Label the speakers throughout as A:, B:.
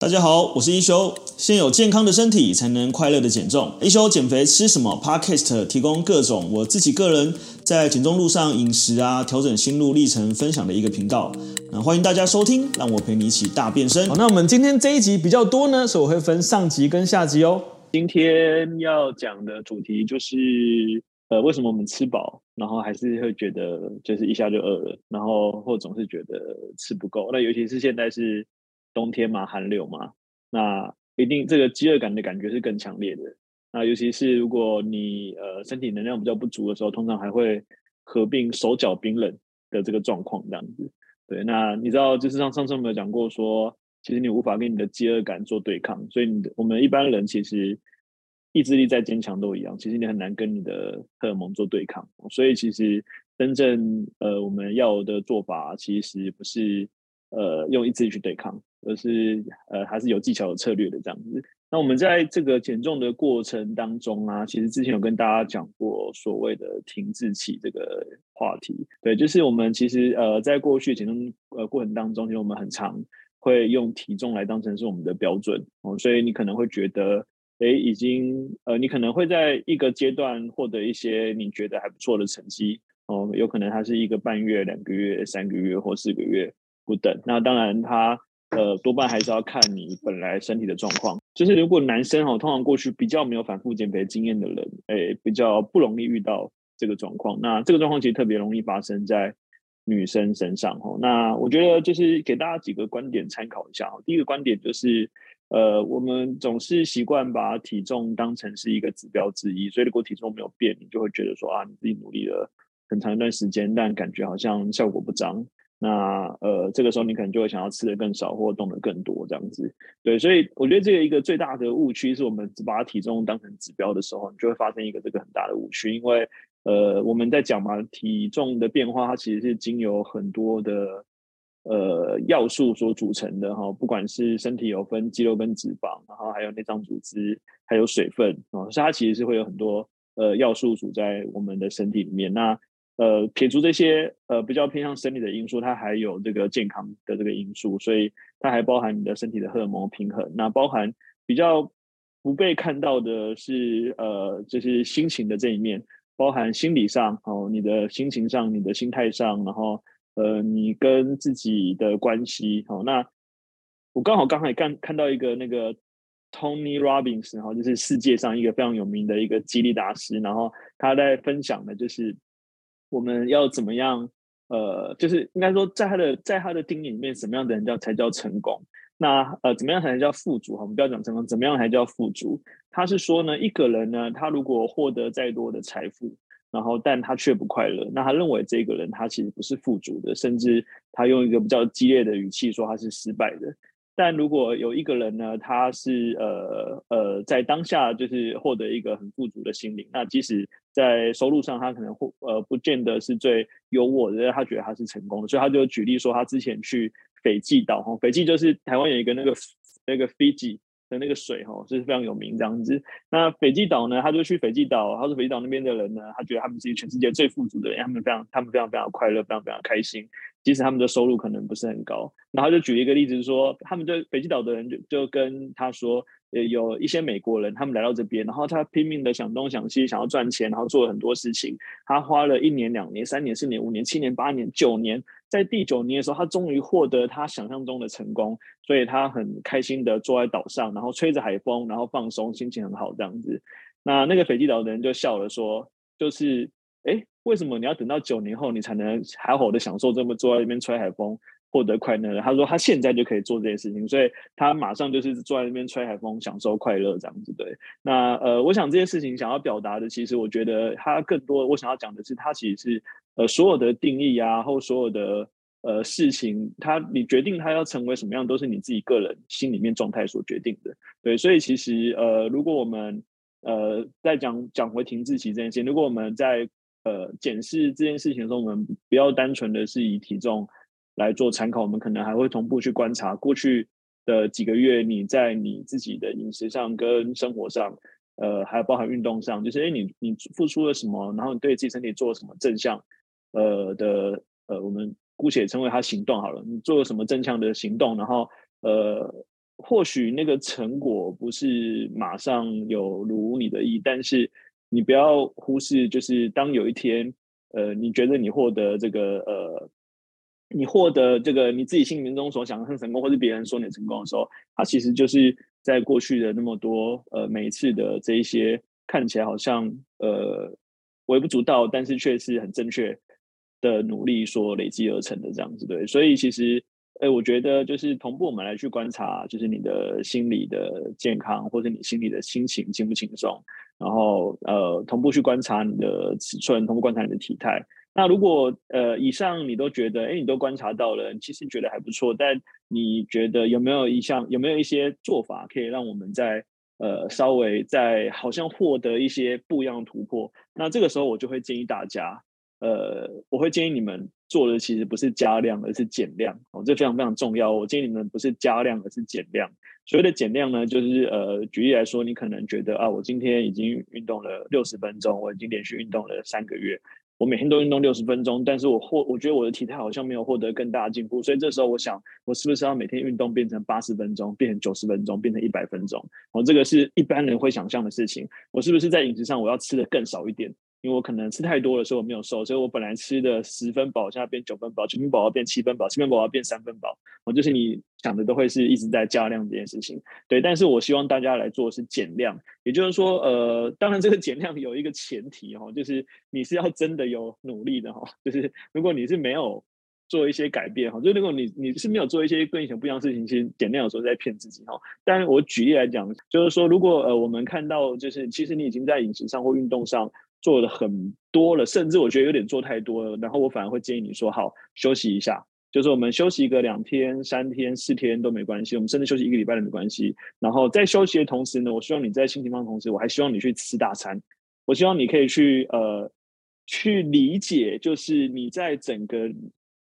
A: 大家好，我是一休。先有健康的身体，才能快乐的减重。一休减肥吃什么？Podcast 提供各种我自己个人在减重路上饮食啊，调整心路历程分享的一个频道。那欢迎大家收听，让我陪你一起大变身。好，那我们今天这一集比较多呢，所以我会分上集跟下集哦。
B: 今天要讲的主题就是，呃，为什么我们吃饱，然后还是会觉得就是一下就饿了，然后或总是觉得吃不够。那尤其是现在是。冬天嘛，寒流嘛，那一定这个饥饿感的感觉是更强烈的。那尤其是如果你呃身体能量比较不足的时候，通常还会合并手脚冰冷的这个状况，这样子。对，那你知道就是上上次我们有讲过说，其实你无法跟你的饥饿感做对抗，所以你的我们一般人其实意志力再坚强都一样，其实你很难跟你的荷尔蒙做对抗。所以其实真正呃我们要的做法，其实不是呃用意志力去对抗。而是呃还是有技巧、有策略的这样子。那我们在这个减重的过程当中啊，其实之前有跟大家讲过所谓的停滞期这个话题。对，就是我们其实呃在过去减重呃过程当中，其实我们很常会用体重来当成是我们的标准哦，所以你可能会觉得，哎，已经呃你可能会在一个阶段获得一些你觉得还不错的成绩哦，有可能它是一个半月、两个月、三个月或四个月不等。那当然它。呃，多半还是要看你本来身体的状况。就是如果男生哈，通常过去比较没有反复减肥经验的人，诶，比较不容易遇到这个状况。那这个状况其实特别容易发生在女生身上哈。那我觉得就是给大家几个观点参考一下。第一个观点就是，呃，我们总是习惯把体重当成是一个指标之一，所以如果体重没有变，你就会觉得说啊，你自己努力了很长一段时间，但感觉好像效果不彰。那呃，这个时候你可能就会想要吃的更少，或动的更多这样子。对，所以我觉得这个一个最大的误区是我们只把体重当成指标的时候，你就会发生一个这个很大的误区。因为呃，我们在讲嘛，体重的变化它其实是经由很多的呃要素所组成的哈，不管是身体有分肌肉跟脂肪，然后还有内脏组织，还有水分啊，所以它其实是会有很多呃要素组在我们的身体里面。那呃，撇除这些呃比较偏向生理的因素，它还有这个健康的这个因素，所以它还包含你的身体的荷尔蒙平衡。那包含比较不被看到的是，呃，就是心情的这一面，包含心理上哦，你的心情上，你的心态上，然后呃，你跟自己的关系。好，那我刚好刚才看看到一个那个 Tony Robbins，然后就是世界上一个非常有名的一个激励大师，然后他在分享的就是。我们要怎么样？呃，就是应该说，在他的在他的定义里面，什么样的人叫才叫成功？那呃，怎么样才能叫富足？哈，我们不要讲成功，怎么样才叫富足？他是说呢，一个人呢，他如果获得再多的财富，然后但他却不快乐，那他认为这个人他其实不是富足的，甚至他用一个比较激烈的语气说他是失败的。但如果有一个人呢，他是呃呃，在当下就是获得一个很富足的心灵，那即使在收入上他可能会呃不见得是最优渥的，他觉得他是成功的，所以他就举例说，他之前去斐济岛哈，斐济就是台湾有一个那个那个 Fiji 的那个水哈，是非常有名这样子。那斐济岛呢，他就去斐济岛，他说斐济岛那边的人呢，他觉得他们是全世界最富足的人，他们非常他们非常非常快乐，非常非常开心。即使他们的收入可能不是很高，然后就举一个例子说，他们就斐济岛的人就就跟他说，呃，有一些美国人，他们来到这边，然后他拼命的想东想西，想要赚钱，然后做了很多事情。他花了一年、两年、三年、四年、五年、七年、八年、九年，在第九年的时候，他终于获得他想象中的成功，所以他很开心的坐在岛上，然后吹着海风，然后放松，心情很好这样子。那那个斐济岛的人就笑了说，就是，哎。为什么你要等到九年后，你才能好好的享受这么坐在那边吹海风，获得快乐呢？他说他现在就可以做这件事情，所以他马上就是坐在那边吹海风，享受快乐这样子。对，那呃，我想这件事情想要表达的，其实我觉得他更多，我想要讲的是，他其实是呃所有的定义啊，或所有的呃事情，他你决定他要成为什么样，都是你自己个人心里面状态所决定的。对，所以其实呃，如果我们呃再讲讲回停滞期这件事情，如果我们在呃，检视这件事情的时候，我们不要单纯的是以体重来做参考，我们可能还会同步去观察过去的几个月，你在你自己的饮食上跟生活上，呃，还有包含运动上，就是哎，你你付出了什么，然后你对自己身体做了什么正向，呃的呃，我们姑且称为它行动好了，你做了什么正向的行动，然后呃或许那个成果不是马上有如你的意，但是你不要忽视，就是当有一天，呃，你觉得你获得这个，呃，你获得这个你自己心目中所想的很成功，或是别人说你成功的时候，它其实就是在过去的那么多，呃，每一次的这一些看起来好像，呃，微不足道，但是却是很正确的努力所累积而成的这样子，对，所以其实。哎，我觉得就是同步，我们来去观察，就是你的心理的健康，或者你心里的心情轻不轻松。然后，呃，同步去观察你的尺寸，同步观察你的体态。那如果呃以上你都觉得，哎，你都观察到了，其实觉得还不错，但你觉得有没有一项，有没有一些做法可以让我们在呃稍微在好像获得一些不一样的突破？那这个时候我就会建议大家。呃，我会建议你们做的其实不是加量，而是减量哦，这非常非常重要。我建议你们不是加量，而是减量。所谓的减量呢，就是呃，举例来说，你可能觉得啊，我今天已经运动了六十分钟，我已经连续运动了三个月，我每天都运动六十分钟，但是我获我觉得我的体态好像没有获得更大的进步，所以这时候我想，我是不是要每天运动变成八十分钟，变成九十分钟，变成一百分钟？哦，这个是一般人会想象的事情。我是不是在饮食上我要吃的更少一点？因为我可能吃太多的时候我没有瘦，所以我本来吃的十分饱，现在变九分饱，九分饱要变七分饱，七分饱要变三分饱。哦，就是你想的都会是一直在加量这件事情。对，但是我希望大家来做的是减量，也就是说，呃，当然这个减量有一个前提哈，就是你是要真的有努力的哈，就是如果你是没有做一些改变哈，就如果你你是没有做一些跟以前不一样的事情，其实减量有时候在骗自己哈。但是我举例来讲，就是说，如果呃我们看到就是其实你已经在饮食上或运动上。做了很多了，甚至我觉得有点做太多了。然后我反而会建议你说：“好，休息一下，就是我们休息一个两天、三天、四天都没关系，我们甚至休息一个礼拜都没关系。然后在休息的同时呢，我希望你在心情上的同时，我还希望你去吃大餐。我希望你可以去呃去理解，就是你在整个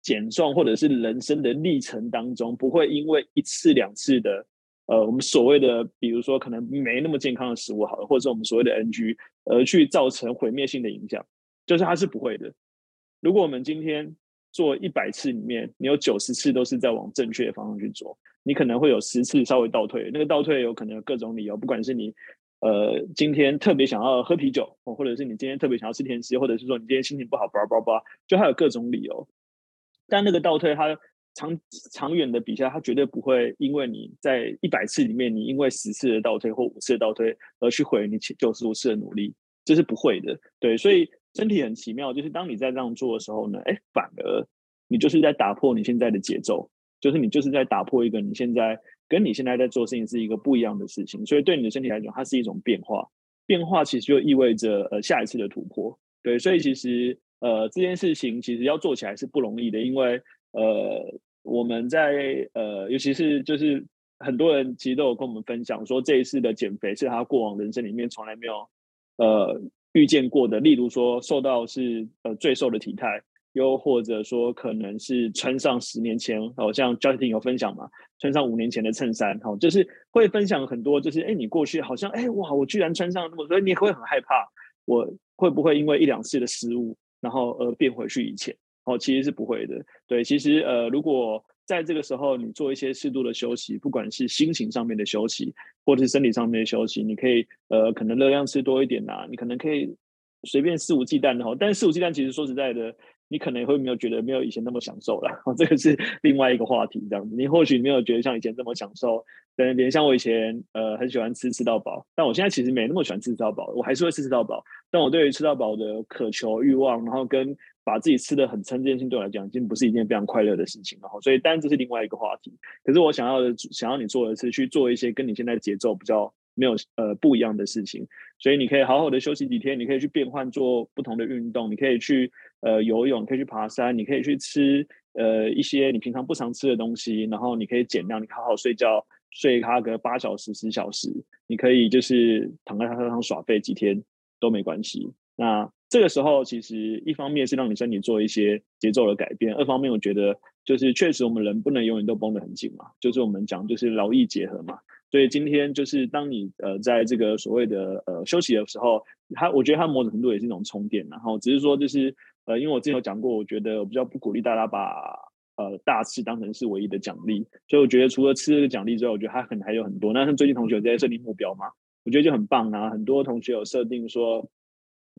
B: 减重或者是人生的历程当中，不会因为一次两次的。”呃，我们所谓的，比如说可能没那么健康的食物好了，或者是我们所谓的 NG，而去造成毁灭性的影响，就是它是不会的。如果我们今天做一百次里面，你有九十次都是在往正确的方向去做，你可能会有十次稍微倒退。那个倒退有可能有各种理由，不管是你呃今天特别想要喝啤酒，或者是你今天特别想要吃甜食，或者是说你今天心情不好，叭叭叭，就还有各种理由。但那个倒退它。长长远的比下，它绝对不会因为你在一百次里面，你因为十次的倒退或五次的倒退而去毁你九十五次的努力，这是不会的。对，所以身体很奇妙，就是当你在这样做的时候呢，哎，反而你就是在打破你现在的节奏，就是你就是在打破一个你现在跟你现在在做事情是一个不一样的事情。所以对你的身体来讲，它是一种变化，变化其实就意味着呃下一次的突破。对，所以其实呃这件事情其实要做起来是不容易的，因为。呃，我们在呃，尤其是就是很多人其实都有跟我们分享说，这一次的减肥是他过往人生里面从来没有呃遇见过的。例如说，瘦到是呃最瘦的体态，又或者说可能是穿上十年前，好像 Justin 有分享嘛，穿上五年前的衬衫，好，就是会分享很多，就是哎，你过去好像哎哇，我居然穿上那么，所以你会很害怕，我会不会因为一两次的失误，然后而变回去以前？哦，其实是不会的。对，其实呃，如果在这个时候你做一些适度的休息，不管是心情上面的休息，或者是身体上面的休息，你可以呃，可能热量吃多一点呐、啊，你可能可以随便肆无忌惮的哈。但是肆无忌惮，其实说实在的，你可能也会没有觉得没有以前那么享受了。这个是另外一个话题，这样子，你或许没有觉得像以前这么享受。等连像我以前呃很喜欢吃吃到饱，但我现在其实没那么喜欢吃吃到饱，我还是会吃吃到饱，但我对于吃到饱的渴求欲望，然后跟把自己吃得很撑这件事情对我来讲，已经不是一件非常快乐的事情了。所以，当然这是另外一个话题。可是我想要的，想要你做的是去做一些跟你现在节奏比较没有呃不一样的事情。所以你可以好好的休息几天，你可以去变换做不同的运动，你可以去呃游泳，可以去爬山，你可以去吃呃一些你平常不常吃的东西，然后你可以减量，你好好睡觉，睡它个八小时、十小时，你可以就是躺在沙发上耍废几天都没关系。那这个时候，其实一方面是让你身体做一些节奏的改变，二方面我觉得就是确实我们人不能永远都绷得很紧嘛，就是我们讲就是劳逸结合嘛。所以今天就是当你呃在这个所谓的呃休息的时候，它我觉得它某种程度也是一种充电，然后只是说就是呃因为我之前有讲过，我觉得我比较不鼓励大家把呃大吃当成是唯一的奖励。所以我觉得除了吃这个奖励之外，我觉得它可能还有很多。那像最近同学有在设定目标嘛，我觉得就很棒啊。很多同学有设定说，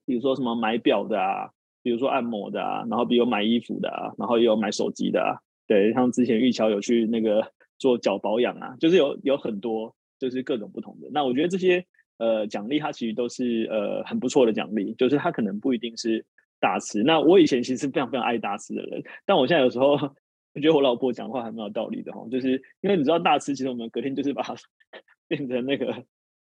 B: 比如说什么买表的啊，比如说按摩的啊，然后比如买衣服的啊，然后也有买手机的啊。对，像之前玉桥有去那个做脚保养啊，就是有有很多就是各种不同的。那我觉得这些。呃，奖励它其实都是呃很不错的奖励，就是它可能不一定是大吃。那我以前其实非常非常爱大吃的人，但我现在有时候我 觉得我老婆讲话还蛮有道理的哈，就是因为你知道大吃，其实我们隔天就是把它 变成那个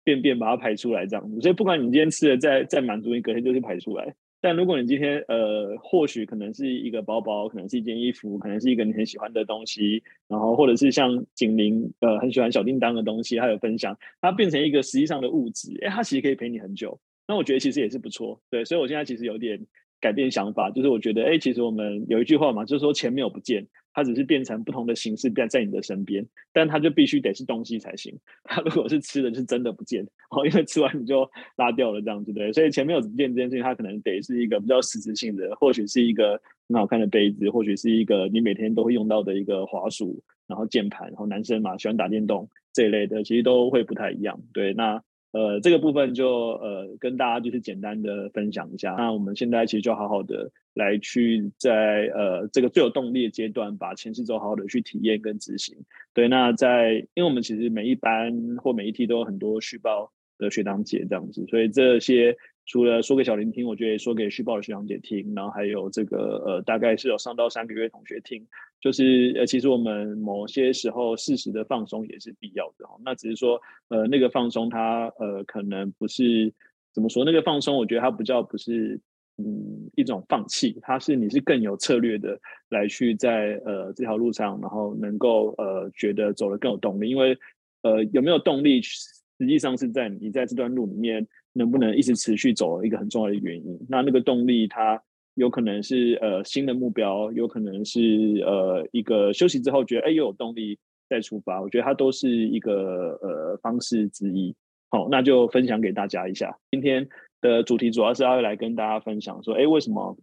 B: 便便把它排出来这样子，所以不管你今天吃的再再满足，你隔天就是排出来。但如果你今天呃，或许可能是一个包包，可能是一件衣服，可能是一个你很喜欢的东西，然后或者是像景玲呃很喜欢小叮当的东西，还有分享，它变成一个实际上的物质，哎，它其实可以陪你很久。那我觉得其实也是不错，对，所以我现在其实有点改变想法，就是我觉得哎，其实我们有一句话嘛，就是说钱没有不见。它只是变成不同的形式，变在你的身边，但它就必须得是东西才行。它如果是吃的，就是真的不见哦，因为吃完你就拉掉了，这样子对。所以前面有不见这件事情，它可能得是一个比较实质性的，或许是一个很好看的杯子，或许是一个你每天都会用到的一个滑鼠，然后键盘，然后男生嘛喜欢打电动这一类的，其实都会不太一样。对，那。呃，这个部分就呃跟大家就是简单的分享一下。那我们现在其实就好好的来去在呃这个最有动力的阶段，把前四周好好的去体验跟执行。对，那在因为我们其实每一班或每一梯都有很多续报的学长姐这样子，所以这些。除了说给小林听，我觉得也说给续报的学长姐听，然后还有这个呃，大概是有上到三个月同学听，就是呃，其实我们某些时候适时的放松也是必要的哈。那只是说呃，那个放松它呃，可能不是怎么说，那个放松，我觉得它不叫不是嗯一种放弃，它是你是更有策略的来去在呃这条路上，然后能够呃觉得走得更有动力，因为呃有没有动力，实际上是在你在这段路里面。能不能一直持续走一个很重要的原因？那那个动力，它有可能是呃新的目标，有可能是呃一个休息之后觉得哎又有动力再出发。我觉得它都是一个呃方式之一。好，那就分享给大家一下。今天的主题主要是要来跟大家分享说，哎，为什么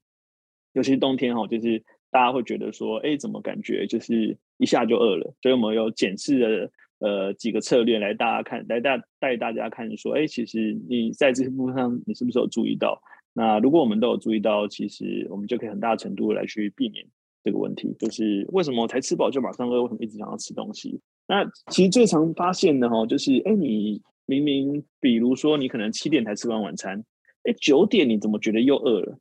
B: 尤其是冬天哈，就是大家会觉得说，哎，怎么感觉就是一下就饿了？所以我们有检视的。呃，几个策略来大家看，来大带大家看，说，哎，其实你在这些部分上，你是不是有注意到？那如果我们都有注意到，其实我们就可以很大程度来去避免这个问题，就是为什么才吃饱就马上饿？为什么一直想要吃东西？那其实最常发现的哈，就是，哎，你明明比如说你可能七点才吃完晚餐，哎，九点你怎么觉得又饿了？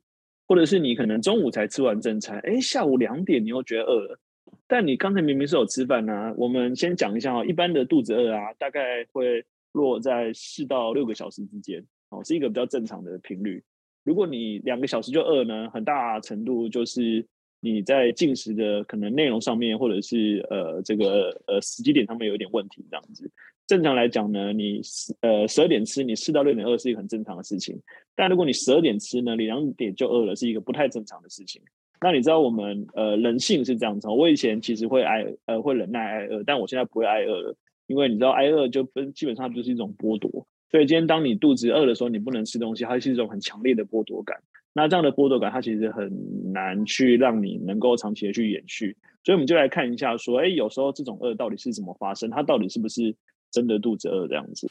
B: 或者是你可能中午才吃完正餐，哎，下午两点你又觉得饿了？但你刚才明明是有吃饭呢，我们先讲一下哦。一般的肚子饿啊，大概会落在四到六个小时之间，哦，是一个比较正常的频率。如果你两个小时就饿呢，很大程度就是你在进食的可能内容上面，或者是呃这个呃时机点上面有一点问题这样子。正常来讲呢，你呃十二点吃，你四到六点饿是一个很正常的事情。但如果你十二点吃呢，你两点就饿了，是一个不太正常的事情。那你知道我们呃人性是这样子，我以前其实会挨呃会忍耐挨饿，但我现在不会挨饿了，因为你知道挨饿就基本上就是一种剥夺。所以今天当你肚子饿的时候，你不能吃东西，它是一种很强烈的剥夺感。那这样的剥夺感，它其实很难去让你能够长期的去延续。所以我们就来看一下，说，哎，有时候这种饿到底是怎么发生？它到底是不是真的肚子饿这样子？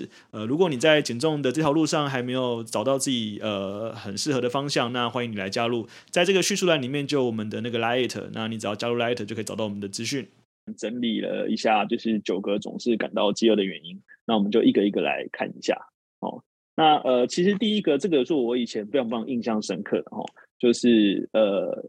A: 呃，如果你在减重的这条路上还没有找到自己呃很适合的方向，那欢迎你来加入，在这个叙述栏里面就有我们的那个 Light，那你只要加入 Light 就可以找到我们的资讯。
B: 整理了一下，就是九个总是感到饥饿的原因，那我们就一个一个来看一下。哦，那呃，其实第一个这个是我以前非常非常印象深刻的哦，就是呃，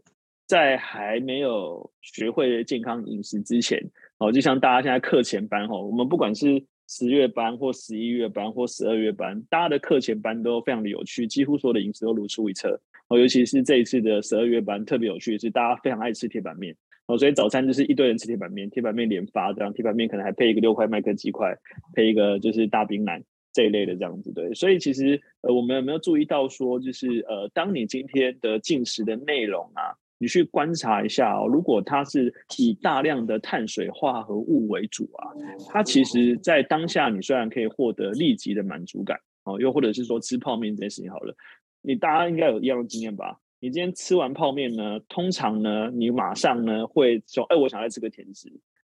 B: 在还没有学会健康饮食之前，哦，就像大家现在课前班哦，我们不管是十月班或十一月班或十二月班，大家的课前班都非常的有趣，几乎所有的饮食都如出一辙。哦，尤其是这一次的十二月班特别有趣是，大家非常爱吃铁板面。哦，所以早餐就是一堆人吃铁板面，铁板面连发这样，铁板面可能还配一个六块麦克鸡块，配一个就是大冰奶这一类的这样子，对。所以其实呃，我们有没有注意到说，就是呃，当你今天的进食的内容啊，你去观察一下哦，如果它是以大量的碳水化合物为主啊，它其实在当下你虽然可以获得立即的满足感哦，又或者是说吃泡面这件事情好了，你大家应该有一样的经验吧？你今天吃完泡面呢，通常呢，你马上呢会说，哎，我想要再吃个甜食，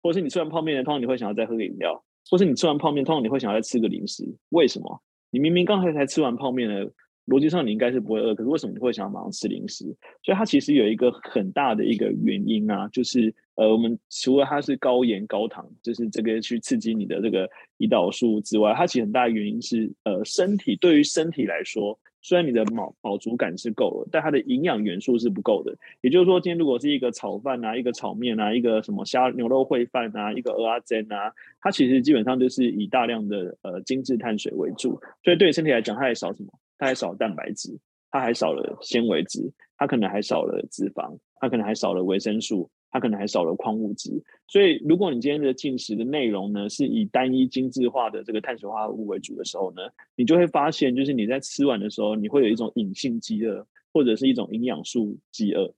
B: 或者是你吃完泡面呢，通常你会想要再喝个饮料，或是你吃完泡面，通常你会想要再吃个零食。为什么？你明明刚才才吃完泡面呢，逻辑上你应该是不会饿，可是为什么你会想要马上吃零食？所以它其实有一个很大的一个原因啊，就是呃，我们除了它是高盐高糖，就是这个去刺激你的这个胰岛素之外，它其实很大的原因是呃，身体对于身体来说。虽然你的饱饱足感是够了，但它的营养元素是不够的。也就是说，今天如果是一个炒饭啊，一个炒面啊，一个什么虾牛肉烩饭啊，一个蚵仔煎啊，它其实基本上就是以大量的呃精致碳水为主。所以对身体来讲，它还少什么？它还少了蛋白质，它还少了纤维质，它可能还少了脂肪，它可能还少了维生素。它可能还少了矿物质，所以如果你今天的进食的内容呢，是以单一精致化的这个碳水化合物为主的时候呢，你就会发现，就是你在吃完的时候，你会有一种隐性饥饿，或者是一种营养素饥饿。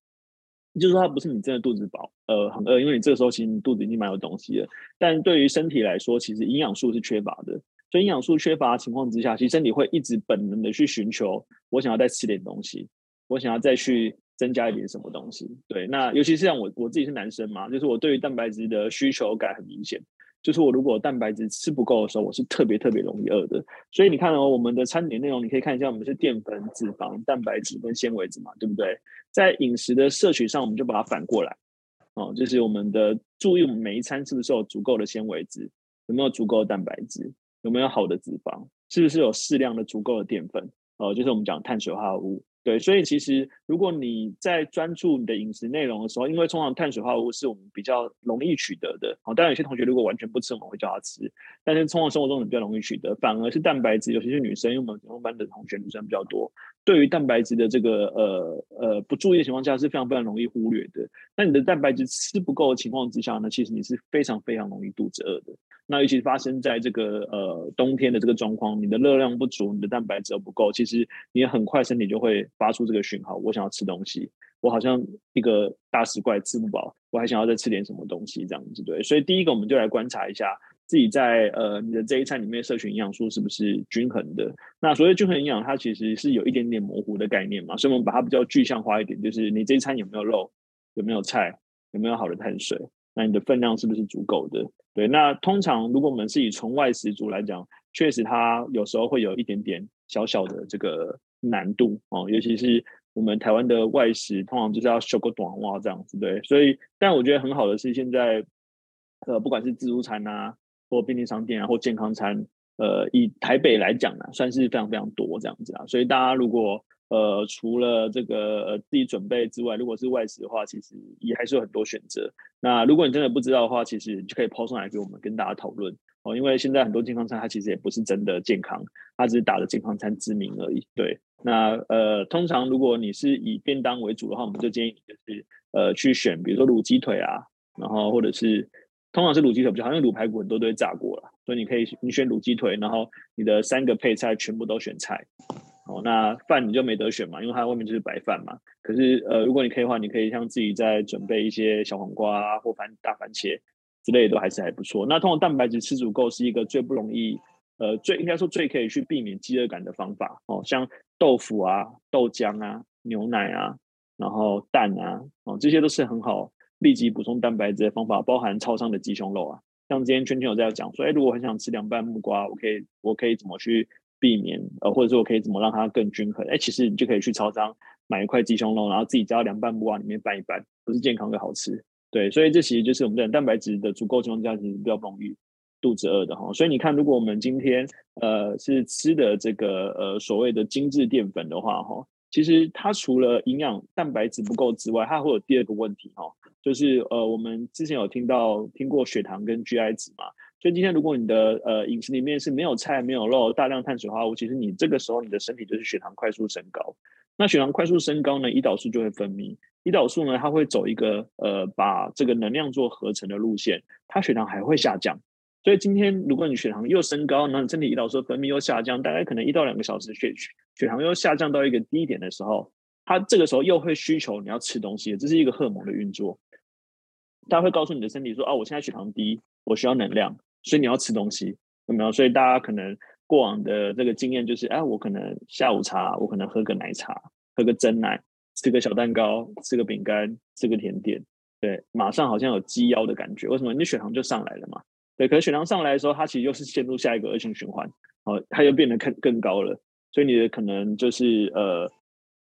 B: 就是说，它不是你真的肚子饱，呃，很饿，因为你这个时候其实你肚子已经蛮有东西了。但对于身体来说，其实营养素是缺乏的。所以营养素缺乏的情况之下，其实身体会一直本能的去寻求，我想要再吃点东西，我想要再去。增加一点什么东西？对，那尤其是像我我自己是男生嘛，就是我对于蛋白质的需求感很明显。就是我如果蛋白质吃不够的时候，我是特别特别容易饿的。所以你看哦，我们的餐点内容，你可以看一下，我们是淀粉、脂肪、蛋白质跟纤维质嘛，对不对？在饮食的摄取上，我们就把它反过来哦，就是我们的注意，我们每一餐是不是有足够的纤维质，有没有足够的蛋白质，有没有好的脂肪，是不是有适量的足够的淀粉？哦，就是我们讲碳水化合物。对，所以其实如果你在专注你的饮食内容的时候，因为通常碳水化合物是我们比较容易取得的，好，当然有些同学如果完全不吃，我们会叫他吃，但是通常生活中你比较容易取得，反而是蛋白质，尤其是女生，因为我们普通班的同学女生比较多，对于蛋白质的这个呃呃不注意的情况下是非常非常容易忽略的。那你的蛋白质吃不够的情况之下呢，其实你是非常非常容易肚子饿的。那尤其发生在这个呃冬天的这个状况，你的热量不足，你的蛋白质又不够，其实你很快身体就会发出这个讯号，我想要吃东西，我好像一个大食怪吃不饱，我还想要再吃点什么东西这样子对。所以第一个我们就来观察一下自己在呃你的这一餐里面摄取营养素是不是均衡的。那所谓均衡营养，它其实是有一点点模糊的概念嘛，所以我们把它比较具象化一点，就是你这一餐有没有肉，有没有菜，有没有好的碳水，那你的分量是不是足够的？对，那通常如果我们是以纯外食族来讲，确实它有时候会有一点点小小的这个难度哦，尤其是我们台湾的外食，通常就是要修个短袜这样子，对。所以，但我觉得很好的是，现在呃，不管是自助餐啊，或便利商店啊，或健康餐，呃，以台北来讲呢，算是非常非常多这样子啊。所以大家如果呃，除了这个自己准备之外，如果是外食的话，其实也还是有很多选择。那如果你真的不知道的话，其实你就可以抛上来给我们跟大家讨论哦。因为现在很多健康餐它其实也不是真的健康，它只是打着健康餐之名而已。对，那呃，通常如果你是以便当为主的话，我们就建议你就是呃去选，比如说卤鸡腿啊，然后或者是通常是卤鸡腿比较好，因为卤排骨很多都会炸过了，所以你可以你选卤鸡腿，然后你的三个配菜全部都选菜。哦，那饭你就没得选嘛，因为它外面就是白饭嘛。可是，呃，如果你可以的话，你可以像自己再准备一些小黄瓜啊，或番大番茄之类的，都还是还不错。那通常蛋白质吃足够是一个最不容易，呃，最应该说最可以去避免饥饿感的方法。哦，像豆腐啊、豆浆啊、牛奶啊，然后蛋啊，哦，这些都是很好立即补充蛋白质的方法，包含超商的鸡胸肉啊。像今天圈圈有在讲说，哎，如果很想吃凉拌木瓜，我可以，我可以怎么去？避免呃，或者说我可以怎么让它更均衡？哎，其实你就可以去超商买一块鸡胸肉，然后自己加到凉拌木瓜里面拌一拌，不是健康又好吃。对，所以这其实就是我们的蛋白质的足够情况下，其实比较容易肚子饿的哈。所以你看，如果我们今天呃是吃的这个呃所谓的精致淀粉的话哈，其实它除了营养蛋白质不够之外，它会有第二个问题哈，就是呃我们之前有听到听过血糖跟 GI 值嘛。所以今天如果你的呃饮食里面是没有菜、没有肉、大量碳水化合物，其实你这个时候你的身体就是血糖快速升高。那血糖快速升高呢，胰岛素就会分泌。胰岛素呢，它会走一个呃把这个能量做合成的路线，它血糖还会下降。所以今天如果你血糖又升高，那你身体胰岛素分泌又下降，大概可能一到两个小时血血糖又下降到一个低点的时候，它这个时候又会需求你要吃东西，这是一个荷尔蒙的运作。它会告诉你的身体说：“哦，我现在血糖低，我需要能量，所以你要吃东西，有没有？”所以大家可能过往的这个经验就是：哎，我可能下午茶，我可能喝个奶茶，喝个蒸奶，吃个小蛋糕，吃个饼干，吃个甜点，对，马上好像有鸡腰的感觉。为什么？你血糖就上来了嘛。对，可是血糖上来的时候，它其实又是陷入下一个恶性循环，哦，它又变得更更高了，所以你的可能就是呃，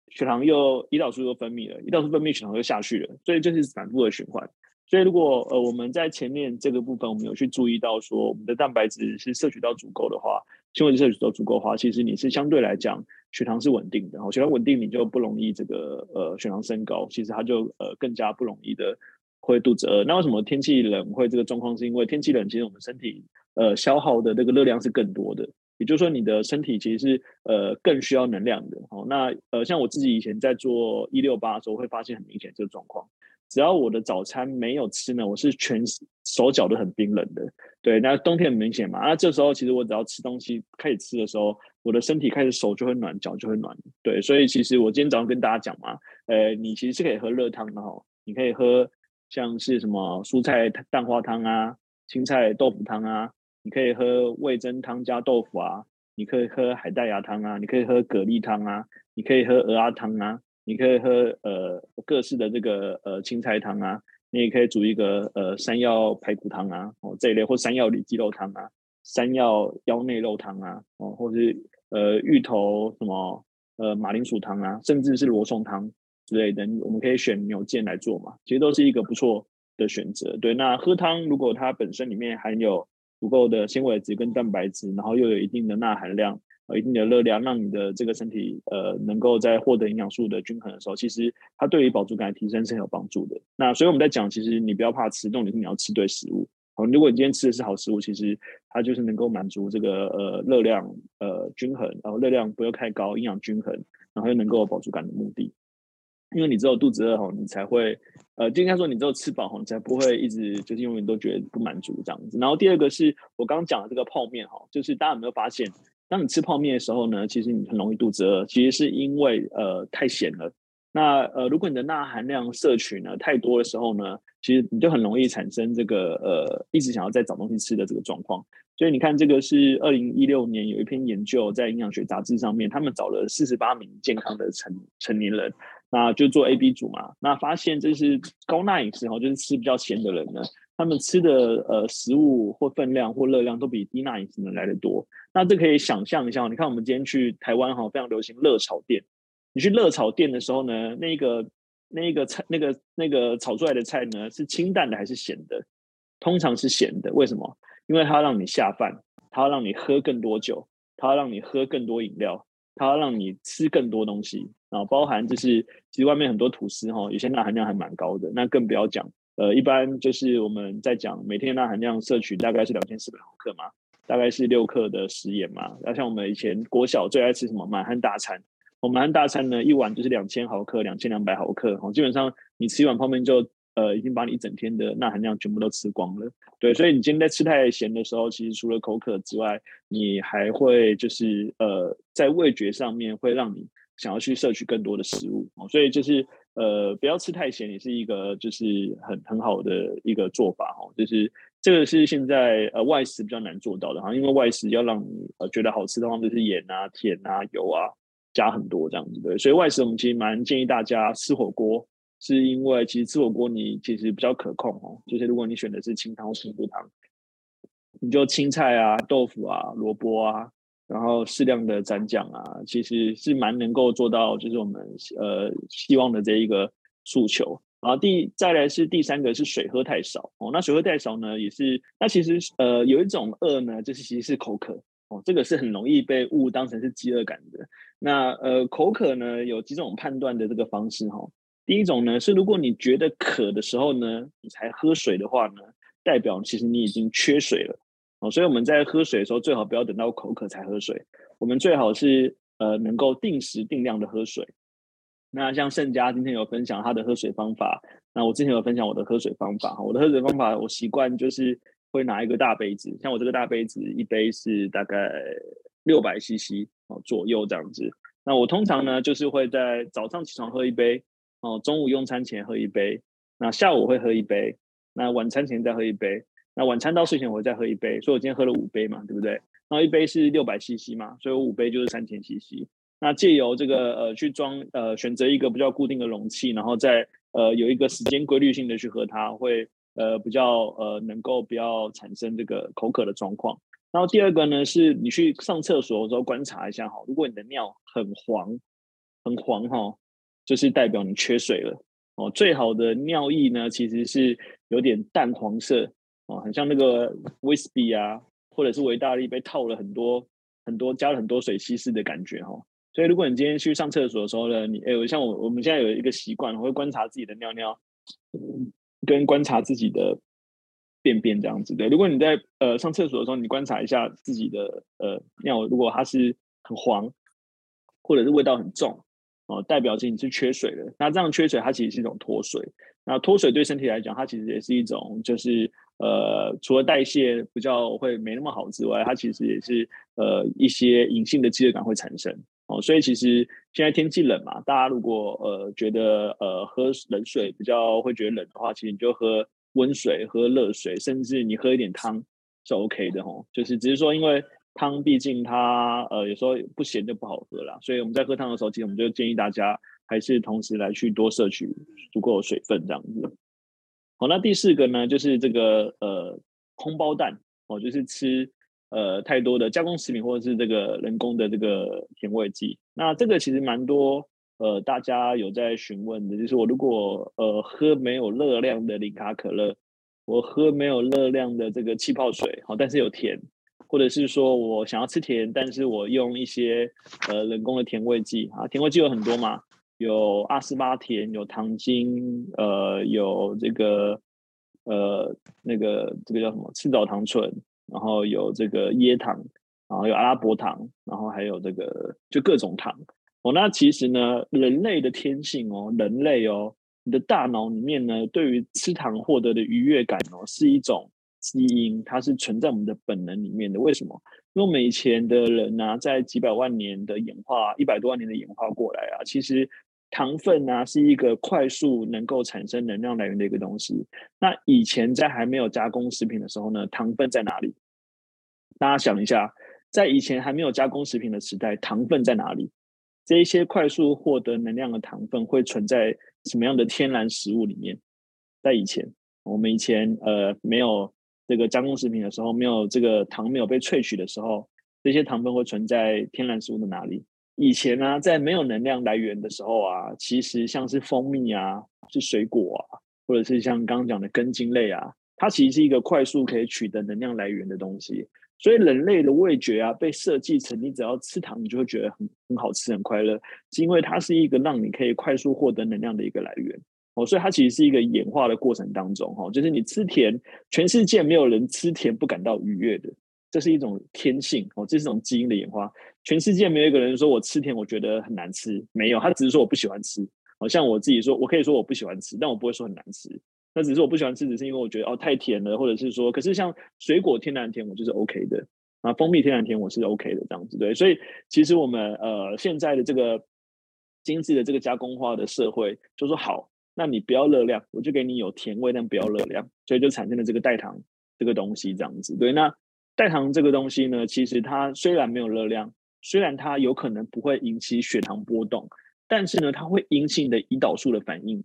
B: 血糖又胰岛素又分泌了，胰岛素分泌，血糖又下去了，所以就是反复的循环。所以如果呃我们在前面这个部分，我们有去注意到说，我们的蛋白质是摄取到足够的话，纤维质摄取到足够的话，其实你是相对来讲血糖是稳定的，哦，血糖稳定，你就不容易这个呃血糖升高，其实它就呃更加不容易的。会肚子饿，那为什么天气冷会这个状况？是因为天气冷，其实我们身体呃消耗的这个热量是更多的，也就是说你的身体其实是呃更需要能量的。哦，那呃像我自己以前在做一六八的时候，会发现很明显这个状况。只要我的早餐没有吃呢，我是全手脚都很冰冷的。对，那冬天很明显嘛。那这时候其实我只要吃东西开始吃的时候，我的身体开始手就会暖，脚就会暖。对，所以其实我今天早上跟大家讲嘛，呃，你其实是可以喝热汤的哈，你可以喝。像是什么蔬菜蛋花汤啊，青菜豆腐汤啊，你可以喝味噌汤加豆腐啊，你可以喝海带芽汤啊，你可以喝蛤蜊汤啊，你可以喝鹅鸭汤啊，你可以喝呃各式的这个呃青菜汤啊，你也可以煮一个呃山药排骨汤啊，哦这一类或山药里脊肉汤啊，山药腰内肉汤啊，哦或是呃芋头什么呃马铃薯汤啊，甚至是罗宋汤。之类的，我们可以选牛腱来做嘛，其实都是一个不错的选择。对，那喝汤如果它本身里面含有足够的纤维质跟蛋白质，然后又有一定的钠含量，呃，一定的热量，让你的这个身体呃能够在获得营养素的均衡的时候，其实它对于饱足感提升是很有帮助的。那所以我们在讲，其实你不要怕吃，重点是你要吃对食物。好，如果你今天吃的是好食物，其实它就是能够满足这个呃热量呃均衡，然后热量不要太高，营养均衡，然后又能够有饱足感的目的。因为你只有肚子饿吼，你才会，呃，就应该说你只有吃饱吼，你才不会一直就是永远都觉得不满足这样子。然后第二个是我刚刚讲的这个泡面哈，就是大家有没有发现，当你吃泡面的时候呢，其实你很容易肚子饿，其实是因为呃太咸了。那呃如果你的钠含量摄取呢太多的时候呢，其实你就很容易产生这个呃一直想要再找东西吃的这个状况。所以你看，这个是二零一六年有一篇研究在营养学杂志上面，他们找了四十八名健康的成成年人。那就做 A、B 组嘛，那发现这是高钠饮食哈，就是吃比较咸的人呢，他们吃的呃食物或分量或热量都比低钠饮食的人来得多。那这可以想象一下，你看我们今天去台湾哈，非常流行热炒店。你去热炒店的时候呢，那个那个菜那个那个炒出来的菜呢，是清淡的还是咸的？通常是咸的。为什么？因为它要让你下饭，它要让你喝更多酒，它要让你喝更多饮料，它要让你吃更多东西。然后包含就是，其实外面很多吐司哈，有些钠含量还蛮高的。那更不要讲，呃，一般就是我们在讲每天钠含量摄取大概是两千四百毫克嘛，大概是六克的食盐嘛。那像我们以前国小最爱吃什么满汉大餐，我们满汉大餐呢，一碗就是两千毫克，两千两百毫克，基本上你吃一碗泡面就。呃，已经把你一整天的钠含量全部都吃光了，对，所以你今天在吃太咸的时候，其实除了口渴之外，你还会就是呃，在味觉上面会让你想要去摄取更多的食物，所以就是呃，不要吃太咸，也是一个就是很很好的一个做法哦，就是这个是现在呃外食比较难做到的哈，因为外食要让你呃觉得好吃的话，就是盐啊、甜啊、油啊加很多这样子，对，所以外食我们其实蛮建议大家吃火锅。是因为其实吃火锅你其实比较可控哦，就是如果你选的是清汤或清补汤，你就青菜啊、豆腐啊、萝卜啊，然后适量的蘸酱啊，其实是蛮能够做到就是我们呃希望的这一个诉求。然后第再来是第三个是水喝太少哦，那水喝太少呢也是那其实呃有一种饿呢，就是其实是口渴哦，这个是很容易被误当成是饥饿感的。那呃口渴呢有几种判断的这个方式哈。第一种呢是，如果你觉得渴的时候呢，你才喝水的话呢，代表其实你已经缺水了哦。所以我们在喝水的时候，最好不要等到口渴才喝水。我们最好是呃能够定时定量的喝水。那像盛家今天有分享他的喝水方法，那我之前有分享我的喝水方法。我的喝水方法，我习惯就是会拿一个大杯子，像我这个大杯子一杯是大概六百 CC 哦左右这样子。那我通常呢就是会在早上起床喝一杯，哦中午用餐前喝一杯，那下午会喝一杯，那晚餐前再喝一杯，那晚餐到睡前我会再喝一杯，所以我今天喝了五杯嘛，对不对？然后一杯是六百 CC 嘛，所以我五杯就是三千 CC。那借由这个呃去装呃选择一个比较固定的容器，然后再呃有一个时间规律性的去喝它，会呃比较呃能够不要产生这个口渴的状况。然后第二个呢，是你去上厕所的时候观察一下哈，如果你的尿很黄很黄哈，就是代表你缺水了哦。最好的尿液呢，其实是有点淡黄色哦，很像那个威士忌啊，或者是维大利被套了很多很多加了很多水稀释的感觉哈。所以，如果你今天去上厕所的时候呢，你诶，像我我们现在有一个习惯，我会观察自己的尿尿，跟观察自己的便便这样子。的，如果你在呃上厕所的时候，你观察一下自己的呃尿，如果它是很黄，或者是味道很重，哦，代表其实你是缺水的。那这样缺水，它其实是一种脱水。那脱水对身体来讲，它其实也是一种，就是呃，除了代谢比较会没那么好之外，它其实也是呃一些隐性的饥饿感会产生。哦，所以其实现在天气冷嘛，大家如果呃觉得呃喝冷水比较会觉得冷的话，其实你就喝温水、喝热水，甚至你喝一点汤是 OK 的哦。就是只是说，因为汤毕竟它呃有时候不咸就不好喝啦，所以我们在喝汤的时候，其实我们就建议大家还是同时来去多摄取足够的水分这样子。好，那第四个呢，就是这个呃空包蛋哦，就是吃。呃，太多的加工食品或者是这个人工的这个甜味剂，那这个其实蛮多呃，大家有在询问的，就是我如果呃喝没有热量的零卡可乐，我喝没有热量的这个气泡水，好，但是有甜，或者是说我想要吃甜，但是我用一些呃人工的甜味剂啊，甜味剂有很多嘛，有阿斯巴甜，有糖精，呃，有这个呃那个这个叫什么赤藻糖醇。然后有这个椰糖，然后有阿拉伯糖，然后还有这个就各种糖哦。那其实呢，人类的天性哦，人类哦，你的大脑里面呢，对于吃糖获得的愉悦感哦，是一种基因，它是存在我们的本能里面的。为什么？因为我们以前的人呢、在几百万年的演化，一百多万年的演化过来啊，其实。糖分呢、啊，是一个快速能够产生能量来源的一个东西。那以前在还没有加工食品的时候呢，糖分在哪里？大家想一下，在以前还没有加工食品的时代，糖分在哪里？这一些快速获得能量的糖分会存在什么样的天然食物里面？在以前，我们以前呃没有这个加工食品的时候，没有这个糖没有被萃取的时候，这些糖分会存在天然食物的哪里？以前呢、啊，在没有能量来源的时候啊，其实像是蜂蜜啊，是水果啊，或者是像刚刚讲的根茎类啊，它其实是一个快速可以取得能量来源的东西。所以人类的味觉啊，被设计成你只要吃糖，你就会觉得很很好吃、很快乐，是因为它是一个让你可以快速获得能量的一个来源。哦，所以它其实是一个演化的过程当中，哈，就是你吃甜，全世界没有人吃甜不感到愉悦的。这是一种天性哦，这是一种基因的演化。全世界没有一个人说我吃甜我觉得很难吃，没有，他只是说我不喜欢吃。好像我自己说，我可以说我不喜欢吃，但我不会说很难吃。那只是我不喜欢吃，只是因为我觉得哦太甜了，或者是说，可是像水果天然甜我就是 OK 的啊，蜂蜜天然甜我是 OK 的这样子对。所以其实我们呃现在的这个精致的这个加工化的社会，就说好，那你不要热量，我就给你有甜味，但不要热量，所以就产生了这个代糖这个东西这样子对。那代糖这个东西呢，其实它虽然没有热量，虽然它有可能不会引起血糖波动，但是呢，它会引起你的胰岛素的反应。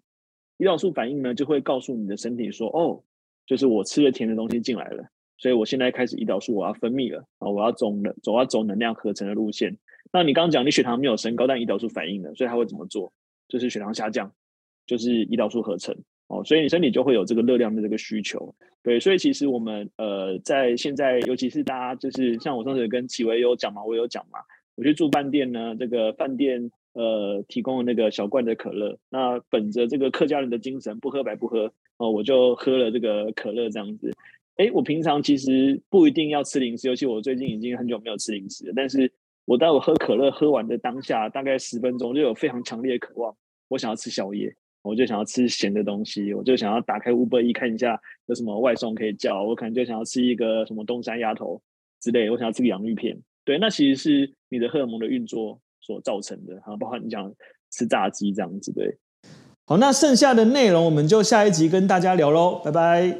B: 胰岛素反应呢，就会告诉你的身体说：“哦，就是我吃了甜的东西进来了，所以我现在开始胰岛素我要分泌了啊，我要走能走要走能量合成的路线。”那你刚刚讲你血糖没有升高，但胰岛素反应了，所以它会怎么做？就是血糖下降，就是胰岛素合成。哦，所以你身体就会有这个热量的这个需求，对，所以其实我们呃在现在，尤其是大家就是像我上次跟启维有讲嘛，我有讲嘛，我去住饭店呢，这个饭店呃提供那个小罐的可乐，那本着这个客家人的精神，不喝白不喝哦，我就喝了这个可乐这样子。诶，我平常其实不一定要吃零食，尤其我最近已经很久没有吃零食了，但是我待会喝可乐喝完的当下，大概十分钟就有非常强烈的渴望。我想要吃宵夜，我就想要吃咸的东西，我就想要打开 Uber E 看一下有什么外送可以叫，我可能就想要吃一个什么东山鸭头之类，我想要吃个洋芋片。对，那其实是你的荷尔蒙的运作所造成的，哈，包括你讲吃炸鸡这样子，对。
A: 好，那剩下的内容我们就下一集跟大家聊喽，拜拜。